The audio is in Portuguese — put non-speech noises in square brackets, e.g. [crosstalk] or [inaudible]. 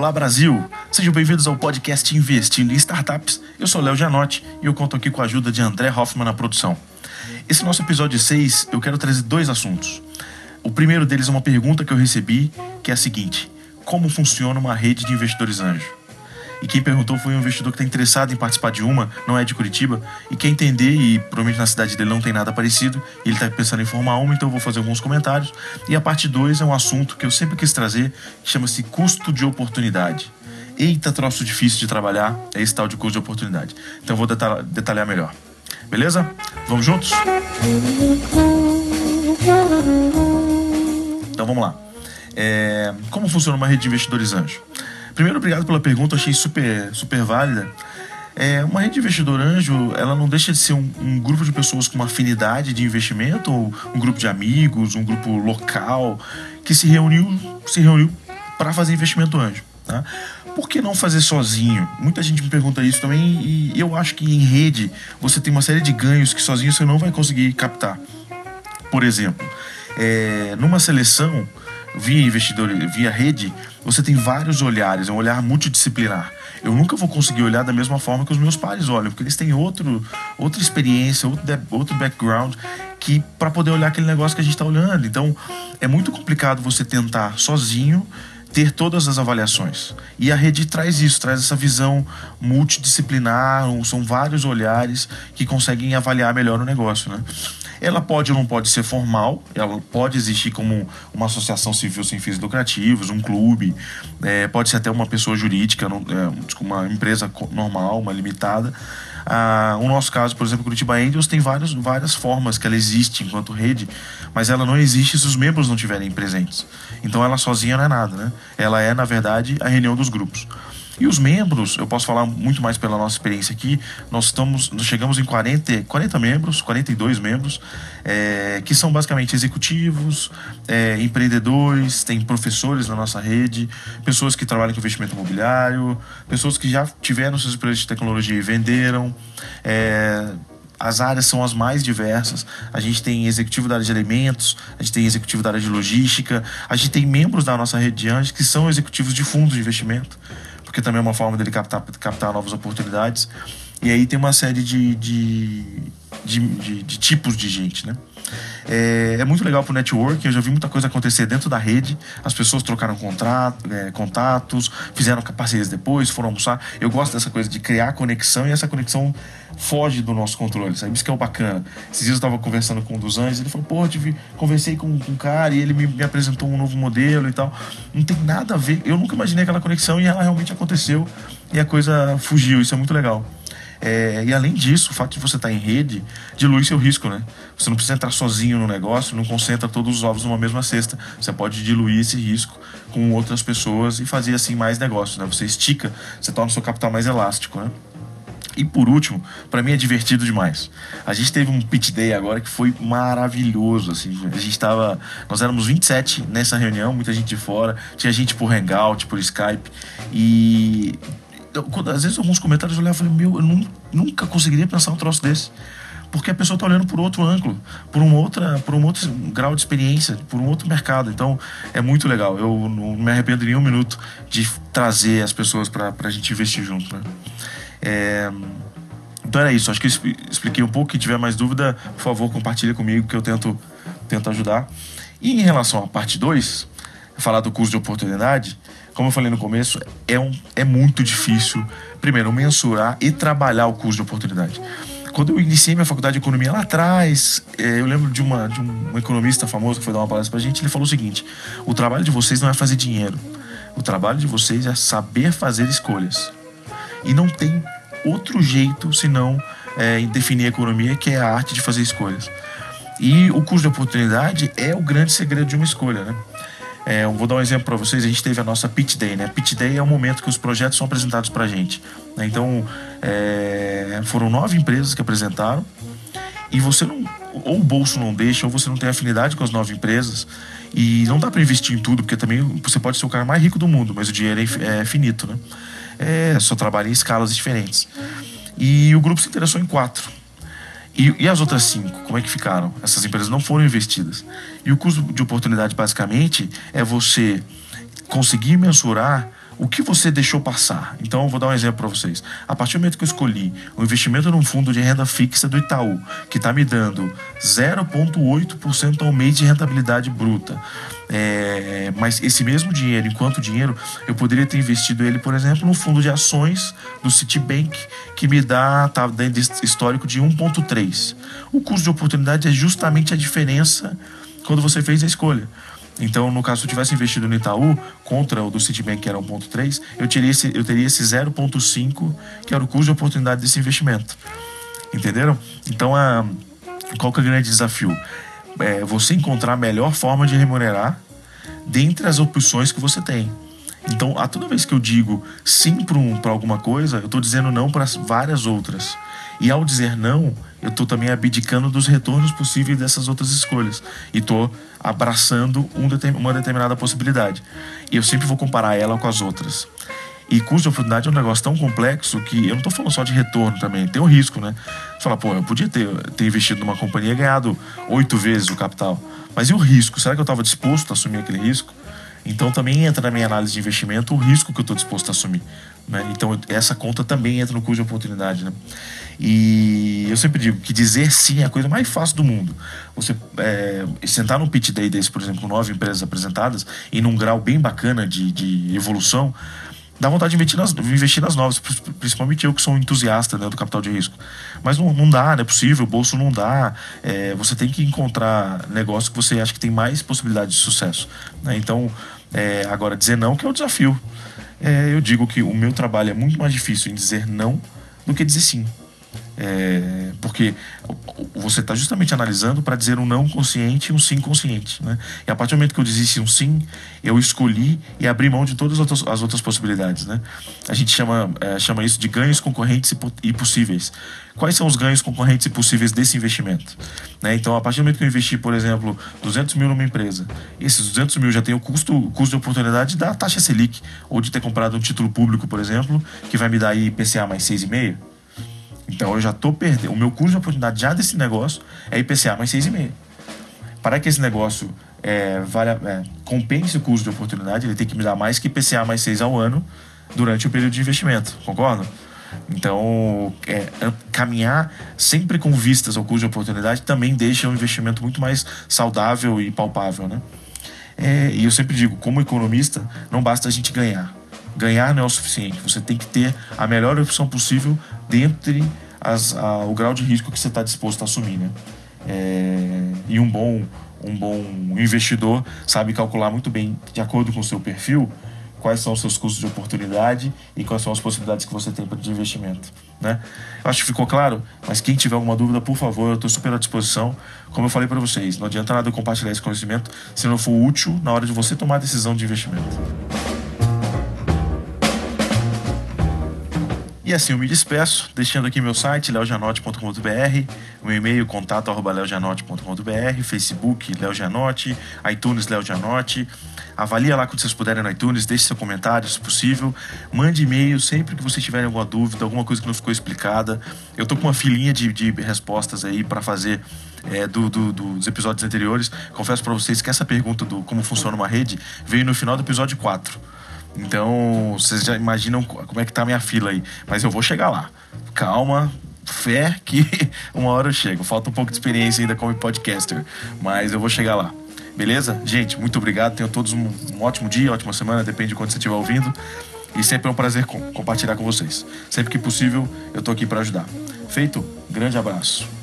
Olá Brasil! Sejam bem-vindos ao podcast Investindo em Startups. Eu sou Léo Gianotti e eu conto aqui com a ajuda de André Hoffman na produção. Esse nosso episódio 6, eu quero trazer dois assuntos. O primeiro deles é uma pergunta que eu recebi, que é a seguinte: Como funciona uma rede de investidores anjo? E quem perguntou foi um investidor que está interessado em participar de uma, não é de Curitiba, e quer entender, e provavelmente na cidade dele não tem nada parecido, ele está pensando em formar uma, então eu vou fazer alguns comentários. E a parte 2 é um assunto que eu sempre quis trazer, que chama-se custo de oportunidade. Eita, troço difícil de trabalhar, é esse tal de custo de oportunidade. Então eu vou detalhar, detalhar melhor. Beleza? Vamos juntos? Então vamos lá. É, como funciona uma rede de investidores anjo? Primeiro, obrigado pela pergunta, achei super, super válida. É, uma rede de investidor anjo, ela não deixa de ser um, um, grupo de pessoas com uma afinidade de investimento, ou um grupo de amigos, um grupo local, que se reuniu, se reuniu para fazer investimento anjo. Tá? Por que não fazer sozinho? Muita gente me pergunta isso também e eu acho que em rede você tem uma série de ganhos que sozinho você não vai conseguir captar. Por exemplo, é, numa seleção, via investidor, via rede, você tem vários olhares, é um olhar multidisciplinar. Eu nunca vou conseguir olhar da mesma forma que os meus pares olham, porque eles têm outro, outra experiência, outro, outro background que para poder olhar aquele negócio que a gente está olhando. Então, é muito complicado você tentar sozinho ter todas as avaliações. E a rede traz isso, traz essa visão multidisciplinar, são vários olhares que conseguem avaliar melhor o negócio, né? Ela pode ou não pode ser formal, ela pode existir como uma associação civil sem fins lucrativos, um clube, é, pode ser até uma pessoa jurídica, é, uma empresa normal, uma limitada. Ah, o nosso caso, por exemplo, Curitiba Angels tem vários, várias formas que ela existe enquanto rede, mas ela não existe se os membros não estiverem presentes. Então ela sozinha não é nada, né? Ela é, na verdade, a reunião dos grupos. E os membros, eu posso falar muito mais pela nossa experiência aqui, nós estamos, nós chegamos em 40, 40 membros, 42 membros, é, que são basicamente executivos, é, empreendedores, tem professores na nossa rede, pessoas que trabalham com investimento imobiliário, pessoas que já tiveram suas empresas de tecnologia e venderam, é, as áreas são as mais diversas. A gente tem executivo da área de alimentos, a gente tem executivo da área de logística, a gente tem membros da nossa rede de anjos que são executivos de fundos de investimento porque também é uma forma dele captar, captar novas oportunidades. E aí tem uma série de, de, de, de, de tipos de gente, né? É, é, muito legal pro networking, eu já vi muita coisa acontecer dentro da rede, as pessoas trocaram contrato, é, contatos, fizeram parcerias depois, foram almoçar. Eu gosto dessa coisa de criar conexão e essa conexão foge do nosso controle, sabe? Isso que é o bacana. Esses dias eu tava conversando com um dos anjos, ele falou, pô, tive, conversei com, com um cara e ele me, me apresentou um novo modelo e tal. Não tem nada a ver, eu nunca imaginei aquela conexão e ela realmente aconteceu e a coisa fugiu, isso é muito legal. É, e além disso, o fato de você estar em rede dilui seu risco, né? Você não precisa entrar sozinho no negócio, não concentra todos os ovos numa mesma cesta. Você pode diluir esse risco com outras pessoas e fazer assim mais negócio, né? Você estica, você torna o seu capital mais elástico, né? E por último, para mim é divertido demais. A gente teve um pitch day agora que foi maravilhoso, assim. A gente tava, nós éramos 27 nessa reunião, muita gente de fora, tinha gente por Hangout, por Skype e eu, quando, às vezes alguns comentários eu olhava e falei, meu, eu não, nunca conseguiria pensar um troço desse. Porque a pessoa está olhando por outro ângulo, por um, outra, por um outro grau de experiência, por um outro mercado. Então é muito legal. Eu não me arrependo em um minuto de trazer as pessoas para a gente investir junto. Né? É, então era isso. Acho que eu expliquei um pouco. Quem tiver mais dúvida, por favor, compartilhe comigo que eu tento, tento ajudar. E em relação à parte 2, falar do curso de oportunidade, como eu falei no começo, é, um, é muito difícil, primeiro, mensurar e trabalhar o custo de oportunidade. Quando eu iniciei minha faculdade de economia lá atrás, é, eu lembro de, uma, de um economista famoso que foi dar uma palestra pra gente, ele falou o seguinte: o trabalho de vocês não é fazer dinheiro, o trabalho de vocês é saber fazer escolhas. E não tem outro jeito senão é, definir a economia, que é a arte de fazer escolhas. E o custo de oportunidade é o grande segredo de uma escolha, né? É, vou dar um exemplo para vocês. A gente teve a nossa Pitch Day, né? Pitch Day é o momento que os projetos são apresentados para a gente. Né? Então, é, foram nove empresas que apresentaram e você não, ou o bolso não deixa, ou você não tem afinidade com as nove empresas e não dá para investir em tudo, porque também você pode ser o cara mais rico do mundo, mas o dinheiro é, é finito, né? É, só trabalha em escalas diferentes. E o grupo se interessou em quatro. E, e, as outras cinco, como é que ficaram? Essas empresas não foram investidas. E o custo de oportunidade, basicamente, é você conseguir mensurar o que você deixou passar. Então, eu vou dar um exemplo para vocês. A partir do momento que eu escolhi o um investimento num fundo de renda fixa do Itaú, que está me dando 0,8% ao mês de rentabilidade bruta, é, mas esse mesmo dinheiro, enquanto dinheiro, eu poderia ter investido ele, por exemplo, no fundo de ações do Citibank, que me dá, tá dando histórico de 1,3. O custo de oportunidade é justamente a diferença quando você fez a escolha. Então, no caso, se eu tivesse investido no Itaú contra o do Citibank, que era 1,3, eu, teria esse, eu teria esse 0,5, que era o custo de oportunidade desse investimento. Entenderam? Então, a, qual que é o grande desafio? É você encontrar a melhor forma de remunerar dentre as opções que você tem. Então, a toda vez que eu digo sim para um, alguma coisa, eu estou dizendo não para várias outras. E ao dizer não, eu estou também abdicando dos retornos possíveis dessas outras escolhas. E estou abraçando um uma determinada possibilidade. E eu sempre vou comparar ela com as outras. E custo de oportunidade é um negócio tão complexo que eu não estou falando só de retorno também, tem o um risco, né? Você fala, pô, eu podia ter, ter investido numa companhia e ganhado oito vezes o capital. Mas e o risco? Será que eu estava disposto a assumir aquele risco? Então também entra na minha análise de investimento o risco que eu estou disposto a assumir. Né? Então essa conta também entra no custo de oportunidade. Né? E eu sempre digo que dizer sim é a coisa mais fácil do mundo. Você é, sentar num pitch day desse, por exemplo, com nove empresas apresentadas e num grau bem bacana de, de evolução, dá vontade de investir nas, investir nas novas, principalmente eu que sou um entusiasta né, do capital de risco. Mas não, não dá, não é possível, o bolso não dá. É, você tem que encontrar negócio que você acha que tem mais possibilidade de sucesso. Né? Então, é, agora, dizer não que é o desafio. É, eu digo que o meu trabalho é muito mais difícil em dizer não do que dizer sim. É, porque você está justamente analisando para dizer um não consciente e um sim consciente. Né? E a partir do momento que eu disse um sim, eu escolhi e abri mão de todas as outras, as outras possibilidades. Né? A gente chama, é, chama isso de ganhos concorrentes e, possíveis. Quais são os ganhos concorrentes e possíveis desse investimento? Né? Então, a partir do momento que eu investi, por exemplo, 200 mil numa empresa, esses 200 mil já tem o custo, o custo de oportunidade da taxa Selic, ou de ter comprado um título público, por exemplo, que vai me dar aí IPCA mais 6,5%. Então eu já estou perdendo. O meu custo de oportunidade já desse negócio é IPCA mais 6,5. Para que esse negócio é, vale, é, compense o custo de oportunidade, ele tem que me dar mais que IPCA mais 6 ao ano durante o período de investimento. Concorda? Então, é, caminhar sempre com vistas ao custo de oportunidade também deixa o investimento muito mais saudável e palpável, né? É, e eu sempre digo, como economista, não basta a gente ganhar. Ganhar não é o suficiente. Você tem que ter a melhor opção possível dentre as, a, o grau de risco que você está disposto a assumir, né? É, e um bom, um bom investidor sabe calcular muito bem, de acordo com o seu perfil, quais são os seus custos de oportunidade e quais são as possibilidades que você tem de investimento. Né? Eu acho que ficou claro, mas quem tiver alguma dúvida, por favor, eu estou super à disposição. Como eu falei para vocês, não adianta nada eu compartilhar esse conhecimento se não for útil na hora de você tomar a decisão de investimento. E assim eu me despeço, deixando aqui meu site, leojanote.com.br, meu e-mail, contato leojanote.com.br, Facebook, Leojanote, iTunes, Leojanote. Avalia lá quando vocês puderem no iTunes, deixe seu comentário, se possível. Mande e-mail sempre que vocês tiverem alguma dúvida, alguma coisa que não ficou explicada. Eu tô com uma filinha de, de respostas aí para fazer é, do, do, dos episódios anteriores. Confesso para vocês que essa pergunta do como funciona uma rede veio no final do episódio 4. Então, vocês já imaginam como é que tá a minha fila aí. Mas eu vou chegar lá. Calma, fé que [laughs] uma hora eu chego. Falta um pouco de experiência ainda como podcaster, mas eu vou chegar lá. Beleza? Gente, muito obrigado. Tenham todos um, um ótimo dia, ótima semana, depende de quando você estiver ouvindo. E sempre é um prazer com, compartilhar com vocês. Sempre que possível, eu tô aqui para ajudar. Feito? Grande abraço.